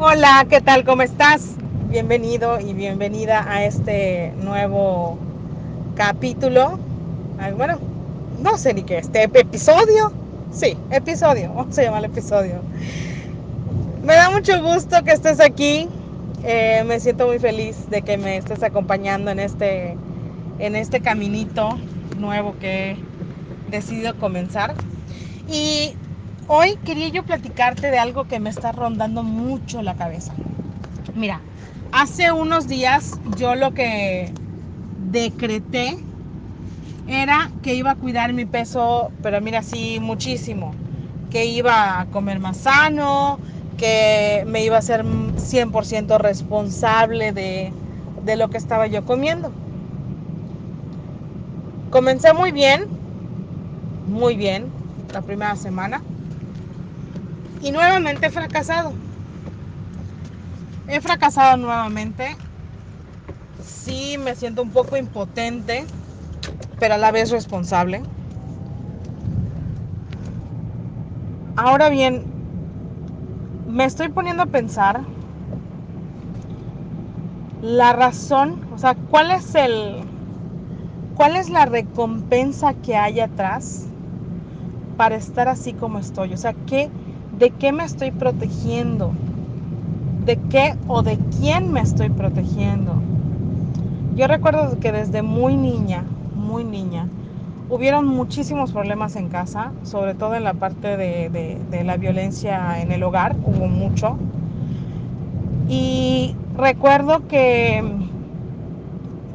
Hola, ¿qué tal? ¿Cómo estás? Bienvenido y bienvenida a este nuevo capítulo. Bueno, no sé ni qué, este episodio. Sí, episodio, vamos a llamar episodio. Me da mucho gusto que estés aquí. Eh, me siento muy feliz de que me estés acompañando en este, en este caminito nuevo que he decidido comenzar. Y hoy quería yo platicarte de algo que me está rondando mucho la cabeza. Mira, hace unos días yo lo que decreté era que iba a cuidar mi peso, pero mira, sí, muchísimo. Que iba a comer más sano, que me iba a ser 100% responsable de, de lo que estaba yo comiendo. Comencé muy bien, muy bien, la primera semana. Y nuevamente he fracasado. He fracasado nuevamente. Sí, me siento un poco impotente, pero a la vez responsable. Ahora bien, me estoy poniendo a pensar la razón, o sea, cuál es el cuál es la recompensa que hay atrás para estar así como estoy, o sea, ¿qué de qué me estoy protegiendo? ¿De qué o de quién me estoy protegiendo? Yo recuerdo que desde muy niña, muy niña, hubieron muchísimos problemas en casa, sobre todo en la parte de, de, de la violencia en el hogar, hubo mucho. Y recuerdo que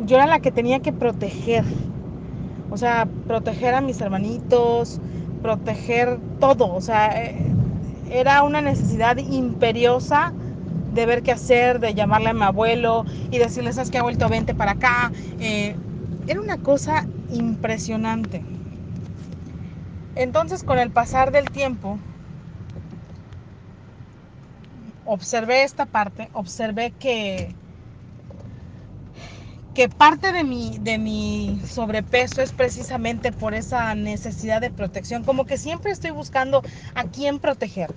yo era la que tenía que proteger, o sea, proteger a mis hermanitos, proteger todo, o sea, era una necesidad imperiosa de ver qué hacer, de llamarle a mi abuelo y decirle, ¿sabes qué? Ha vuelto, vente para acá. Eh, era una cosa impresionante. Entonces, con el pasar del tiempo, observé esta parte, observé que, que parte de mi, de mi sobrepeso es precisamente por esa necesidad de protección, como que siempre estoy buscando a quién proteger,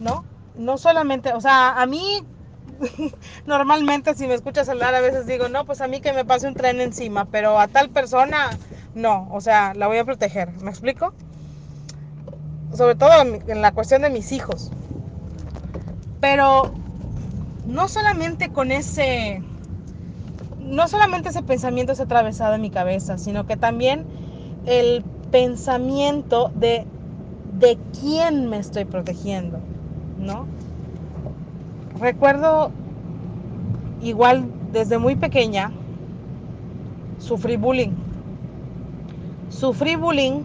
¿no? No solamente, o sea, a mí normalmente si me escuchas hablar a veces digo, no, pues a mí que me pase un tren encima, pero a tal persona no, o sea, la voy a proteger, ¿me explico? Sobre todo en la cuestión de mis hijos. Pero no solamente con ese, no solamente ese pensamiento es atravesado en mi cabeza, sino que también el pensamiento de de quién me estoy protegiendo, ¿no? Recuerdo igual desde muy pequeña sufrí bullying. Sufrí bullying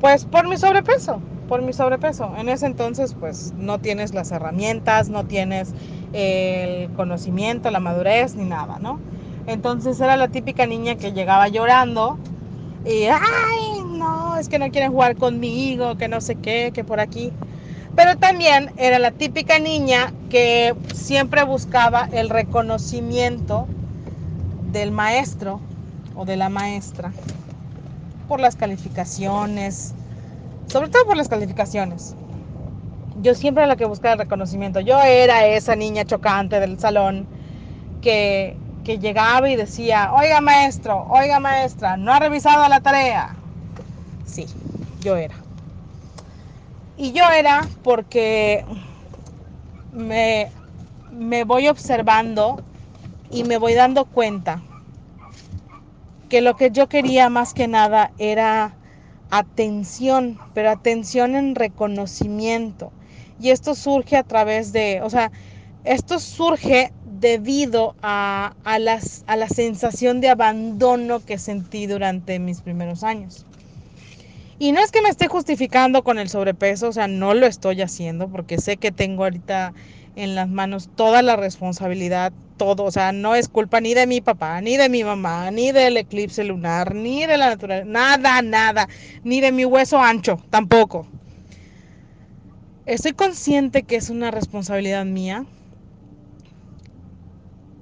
pues por mi sobrepeso, por mi sobrepeso. En ese entonces pues no tienes las herramientas, no tienes el conocimiento, la madurez ni nada, ¿no? Entonces era la típica niña que llegaba llorando y ay, no, es que no quieren jugar conmigo, que no sé qué, que por aquí. Pero también era la típica niña que siempre buscaba el reconocimiento del maestro o de la maestra por las calificaciones, sobre todo por las calificaciones. Yo siempre era la que buscaba el reconocimiento. Yo era esa niña chocante del salón que, que llegaba y decía, oiga maestro, oiga maestra, no ha revisado la tarea. Sí, yo era. Y yo era porque me, me voy observando y me voy dando cuenta que lo que yo quería más que nada era atención, pero atención en reconocimiento. Y esto surge a través de, o sea, esto surge debido a, las, a la sensación de abandono que sentí durante mis primeros años. Y no es que me esté justificando con el sobrepeso, o sea, no lo estoy haciendo porque sé que tengo ahorita en las manos toda la responsabilidad, todo, o sea, no es culpa ni de mi papá, ni de mi mamá, ni del eclipse lunar, ni de la naturaleza, nada, nada, ni de mi hueso ancho, tampoco. Estoy consciente que es una responsabilidad mía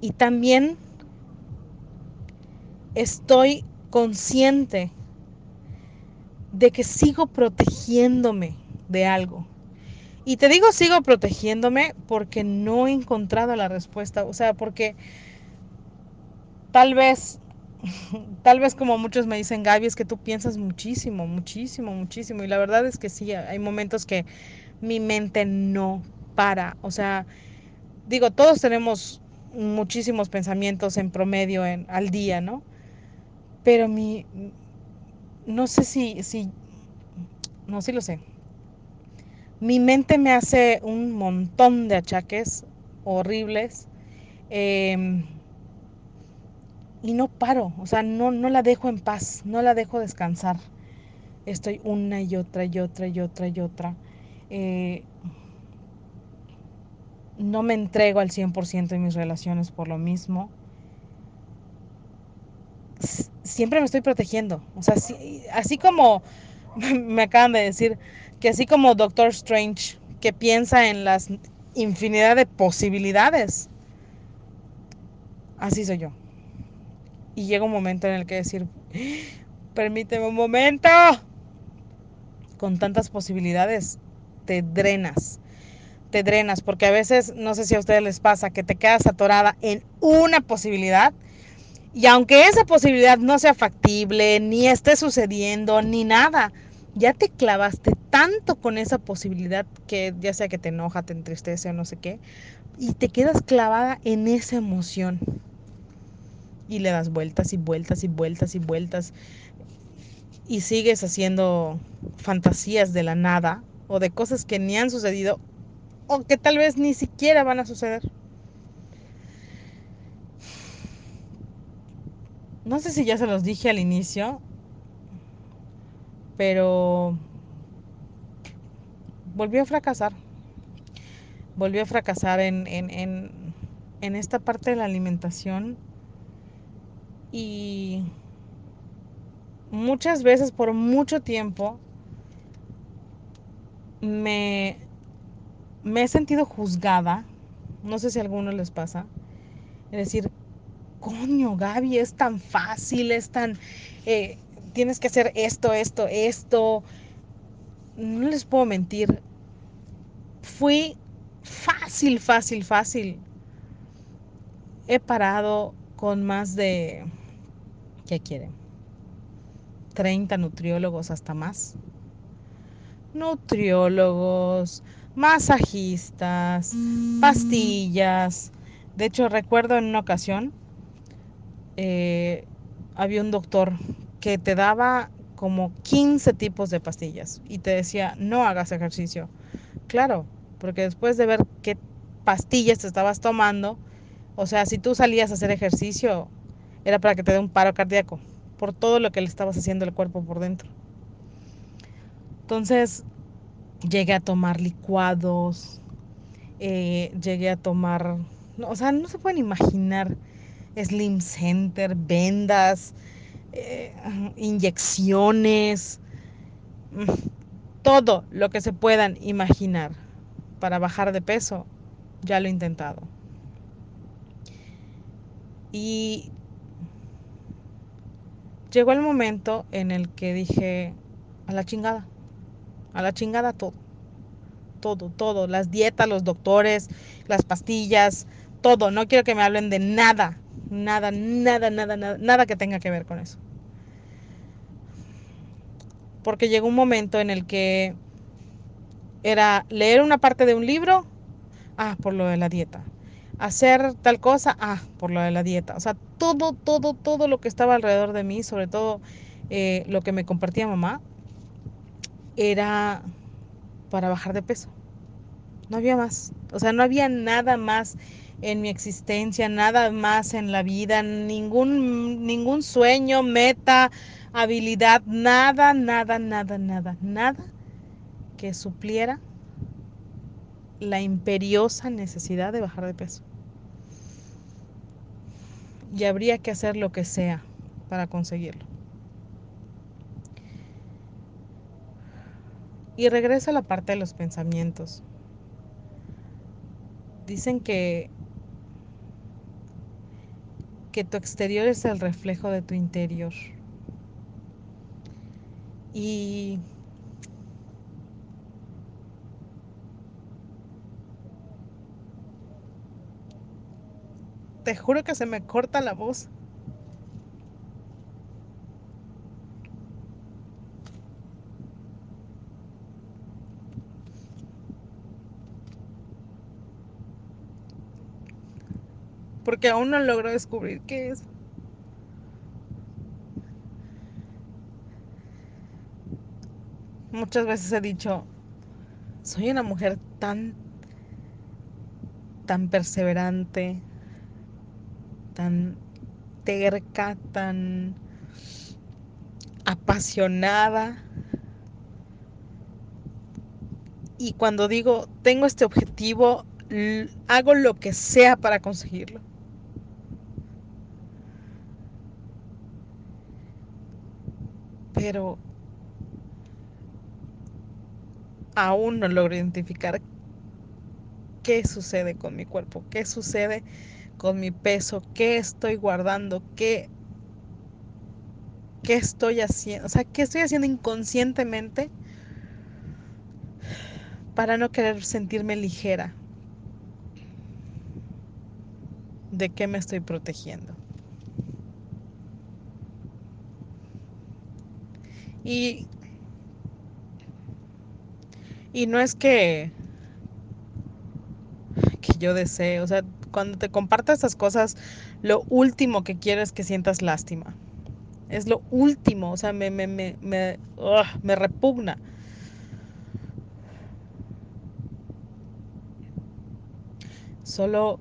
y también estoy consciente de que sigo protegiéndome de algo. Y te digo, sigo protegiéndome porque no he encontrado la respuesta. O sea, porque tal vez, tal vez como muchos me dicen, Gaby, es que tú piensas muchísimo, muchísimo, muchísimo. Y la verdad es que sí, hay momentos que mi mente no para. O sea, digo, todos tenemos muchísimos pensamientos en promedio en, al día, ¿no? Pero mi, no sé si, si, no, sí lo sé. Mi mente me hace un montón de achaques horribles eh, y no paro, o sea, no, no la dejo en paz, no la dejo descansar. Estoy una y otra y otra y otra y otra. Eh, no me entrego al 100% en mis relaciones por lo mismo. Siempre me estoy protegiendo. O sea, así, como me acaban de decir que así como Doctor Strange, que piensa en las infinidad de posibilidades, así soy yo. Y llega un momento en el que decir, permíteme un momento. Con tantas posibilidades, te drenas te drenas, porque a veces, no sé si a ustedes les pasa, que te quedas atorada en una posibilidad y aunque esa posibilidad no sea factible, ni esté sucediendo, ni nada, ya te clavaste tanto con esa posibilidad que ya sea que te enoja, te entristece o no sé qué, y te quedas clavada en esa emoción. Y le das vueltas y vueltas y vueltas y vueltas. Y sigues haciendo fantasías de la nada o de cosas que ni han sucedido o que tal vez ni siquiera van a suceder. No sé si ya se los dije al inicio, pero volvió a fracasar. Volvió a fracasar en, en, en, en esta parte de la alimentación y muchas veces por mucho tiempo me me he sentido juzgada, no sé si a algunos les pasa, es decir, coño, Gaby, es tan fácil, es tan, eh, tienes que hacer esto, esto, esto. No les puedo mentir, fui fácil, fácil, fácil. He parado con más de, ¿qué quieren? 30 nutriólogos hasta más. Nutriólogos, masajistas, pastillas. De hecho, recuerdo en una ocasión, eh, había un doctor que te daba como 15 tipos de pastillas y te decía, no hagas ejercicio. Claro, porque después de ver qué pastillas te estabas tomando, o sea, si tú salías a hacer ejercicio, era para que te dé un paro cardíaco, por todo lo que le estabas haciendo al cuerpo por dentro. Entonces, llegué a tomar licuados, eh, llegué a tomar, no, o sea, no se pueden imaginar Slim Center, vendas, eh, inyecciones, mm, todo lo que se puedan imaginar para bajar de peso, ya lo he intentado. Y llegó el momento en el que dije, a la chingada, a la chingada todo. Todo, todo. Las dietas, los doctores, las pastillas, todo. No quiero que me hablen de nada. Nada, nada, nada, nada, nada que tenga que ver con eso. Porque llegó un momento en el que era leer una parte de un libro, ah, por lo de la dieta. Hacer tal cosa, ah, por lo de la dieta. O sea, todo, todo, todo lo que estaba alrededor de mí, sobre todo eh, lo que me compartía mamá, era para bajar de peso. No había más. O sea, no había nada más en mi existencia, nada más en la vida, ningún, ningún sueño, meta, habilidad, nada, nada, nada, nada, nada que supliera la imperiosa necesidad de bajar de peso. Y habría que hacer lo que sea para conseguirlo. Y regreso a la parte de los pensamientos. Dicen que que tu exterior es el reflejo de tu interior. Y te juro que se me corta la voz. Porque aún no logro descubrir qué es. Muchas veces he dicho, soy una mujer tan, tan perseverante, tan terca, tan apasionada. Y cuando digo, tengo este objetivo, hago lo que sea para conseguirlo. Pero aún no logro identificar qué sucede con mi cuerpo, qué sucede con mi peso, qué estoy guardando, qué, qué estoy haciendo, o sea, qué estoy haciendo inconscientemente para no querer sentirme ligera. ¿De qué me estoy protegiendo? Y, y no es que, que yo desee, o sea, cuando te comparto estas cosas, lo último que quiero es que sientas lástima. Es lo último, o sea, me, me, me, me, me repugna. Solo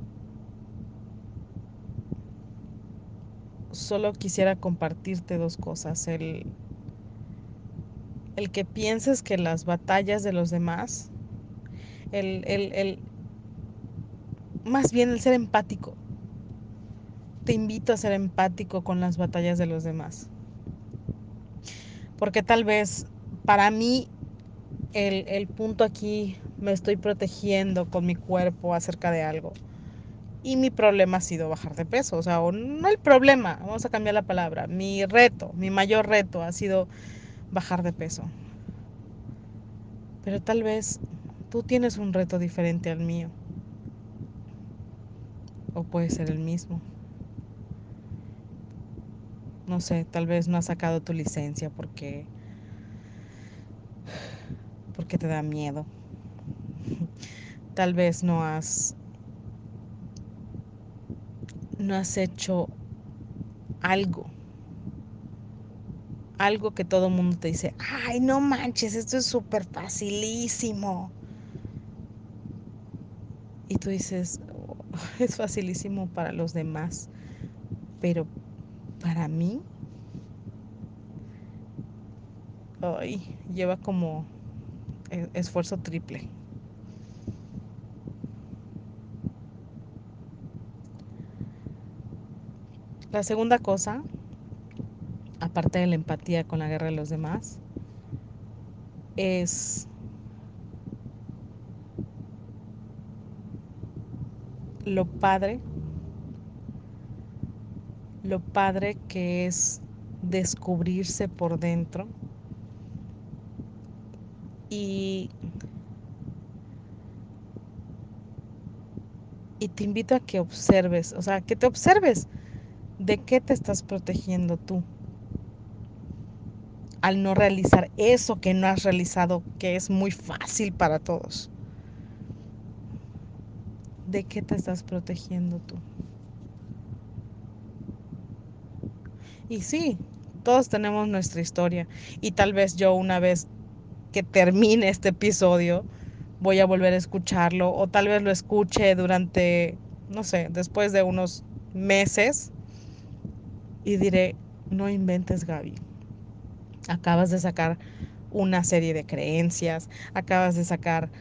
solo quisiera compartirte dos cosas. El, el que pienses que las batallas de los demás, el, el, más bien el ser empático. Te invito a ser empático con las batallas de los demás. Porque tal vez para mí el, el punto aquí me estoy protegiendo con mi cuerpo acerca de algo. Y mi problema ha sido bajar de peso. O sea, no el problema, vamos a cambiar la palabra. Mi reto, mi mayor reto ha sido bajar de peso. Pero tal vez tú tienes un reto diferente al mío. O puede ser el mismo. No sé, tal vez no has sacado tu licencia porque porque te da miedo. Tal vez no has no has hecho algo. Algo que todo mundo te dice, ay, no manches, esto es súper facilísimo. Y tú dices, oh, es facilísimo para los demás, pero para mí, ay, lleva como esfuerzo triple. La segunda cosa, aparte de la empatía con la guerra de los demás, es lo padre, lo padre que es descubrirse por dentro y, y te invito a que observes, o sea, que te observes ¿De qué te estás protegiendo tú? Al no realizar eso que no has realizado, que es muy fácil para todos. ¿De qué te estás protegiendo tú? Y sí, todos tenemos nuestra historia. Y tal vez yo una vez que termine este episodio voy a volver a escucharlo o tal vez lo escuche durante, no sé, después de unos meses y diré, no inventes Gaby. Acabas de sacar una serie de creencias, acabas de sacar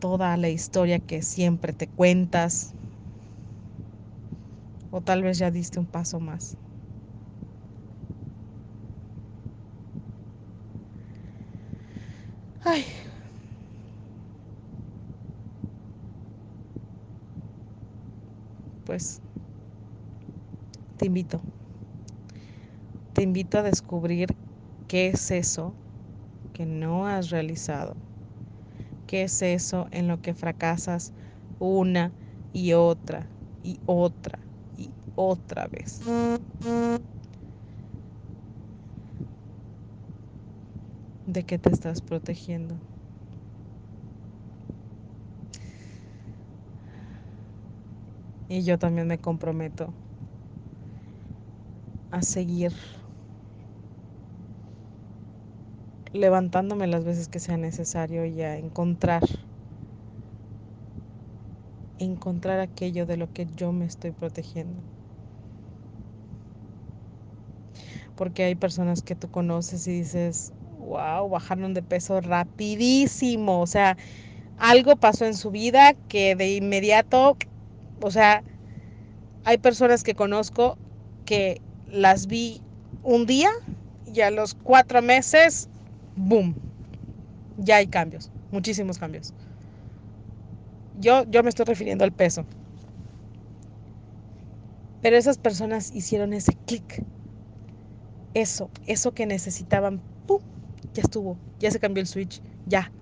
toda la historia que siempre te cuentas. O tal vez ya diste un paso más. Ay. Pues te invito te invito a descubrir qué es eso que no has realizado, qué es eso en lo que fracasas una y otra y otra otra vez. ¿De qué te estás protegiendo? Y yo también me comprometo a seguir levantándome las veces que sea necesario y a encontrar encontrar aquello de lo que yo me estoy protegiendo. Porque hay personas que tú conoces y dices, wow, bajaron de peso rapidísimo. O sea, algo pasó en su vida que de inmediato, o sea, hay personas que conozco que las vi un día y a los cuatro meses, boom, ya hay cambios, muchísimos cambios. Yo, yo me estoy refiriendo al peso. Pero esas personas hicieron ese clic. Eso, eso que necesitaban, ¡pum! Ya estuvo, ya se cambió el switch, ya.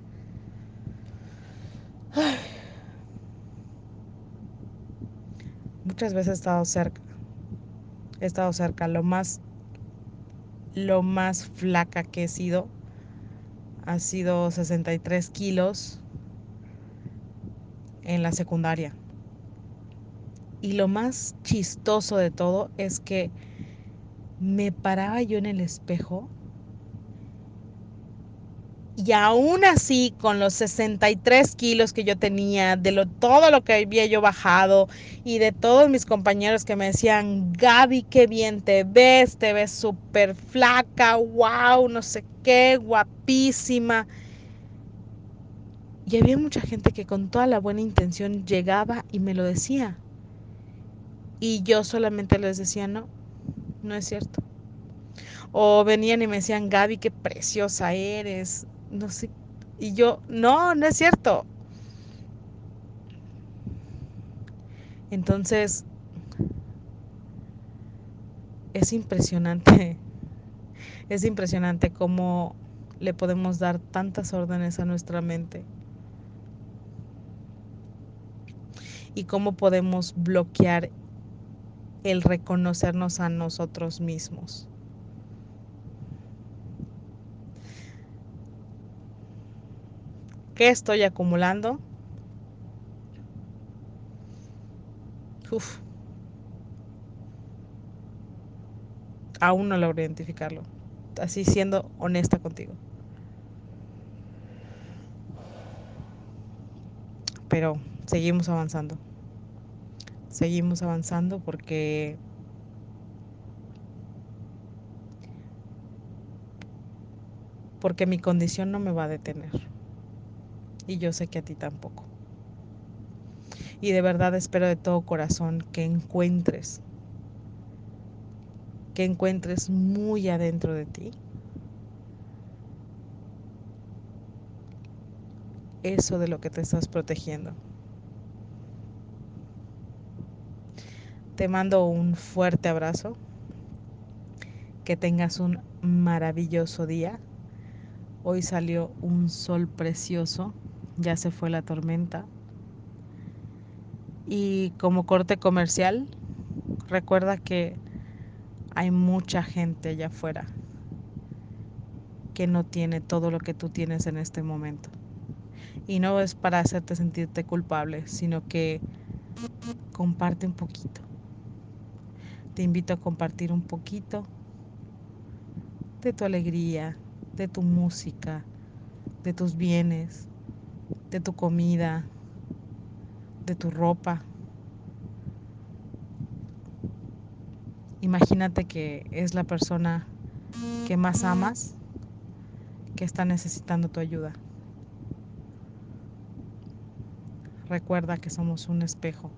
Muchas veces he estado cerca. He estado cerca. Lo más, lo más flaca que he sido ha sido 63 kilos en la secundaria. Y lo más chistoso de todo es que me paraba yo en el espejo y aún así con los 63 kilos que yo tenía, de lo, todo lo que había yo bajado y de todos mis compañeros que me decían, Gaby, qué bien te ves, te ves súper flaca, wow, no sé qué, guapísima. Y había mucha gente que con toda la buena intención llegaba y me lo decía. Y yo solamente les decía, no, no es cierto. O venían y me decían, Gaby, qué preciosa eres, no sé. Y yo, no, no es cierto. Entonces, es impresionante, es impresionante cómo le podemos dar tantas órdenes a nuestra mente y cómo podemos bloquear el reconocernos a nosotros mismos. ¿Qué estoy acumulando? Uf. Aún no logro identificarlo. Así siendo honesta contigo. Pero seguimos avanzando. Seguimos avanzando porque porque mi condición no me va a detener y yo sé que a ti tampoco. Y de verdad espero de todo corazón que encuentres, que encuentres muy adentro de ti eso de lo que te estás protegiendo. Te mando un fuerte abrazo. Que tengas un maravilloso día. Hoy salió un sol precioso ya se fue la tormenta. Y como corte comercial, recuerda que hay mucha gente allá afuera que no tiene todo lo que tú tienes en este momento. Y no es para hacerte sentirte culpable, sino que comparte un poquito. Te invito a compartir un poquito de tu alegría, de tu música, de tus bienes, de tu comida, de tu ropa. Imagínate que es la persona que más amas que está necesitando tu ayuda. Recuerda que somos un espejo.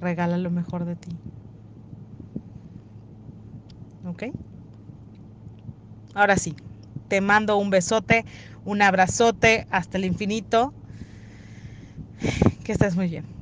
Regala lo mejor de ti. ¿Ok? Ahora sí, te mando un besote, un abrazote hasta el infinito. Que estés muy bien.